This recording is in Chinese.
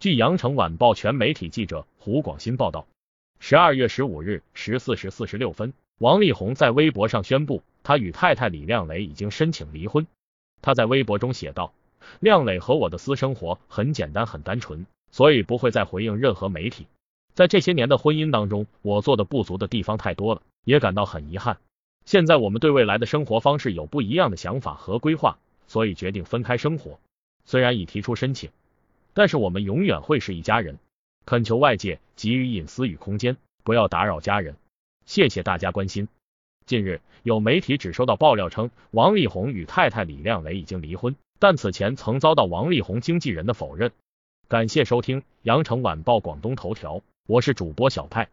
据羊城晚报全媒体记者胡广新报道，十二月十五日十四时四十六分，王力宏在微博上宣布，他与太太李亮蕾已经申请离婚。他在微博中写道：“亮蕾和我的私生活很简单，很单纯，所以不会再回应任何媒体。在这些年的婚姻当中，我做的不足的地方太多了，也感到很遗憾。现在我们对未来的生活方式有不一样的想法和规划，所以决定分开生活。虽然已提出申请。”但是我们永远会是一家人，恳求外界给予隐私与空间，不要打扰家人。谢谢大家关心。近日，有媒体只收到爆料称，王力宏与太太李靓蕾已经离婚，但此前曾遭到王力宏经纪人的否认。感谢收听羊城晚报广东头条，我是主播小派。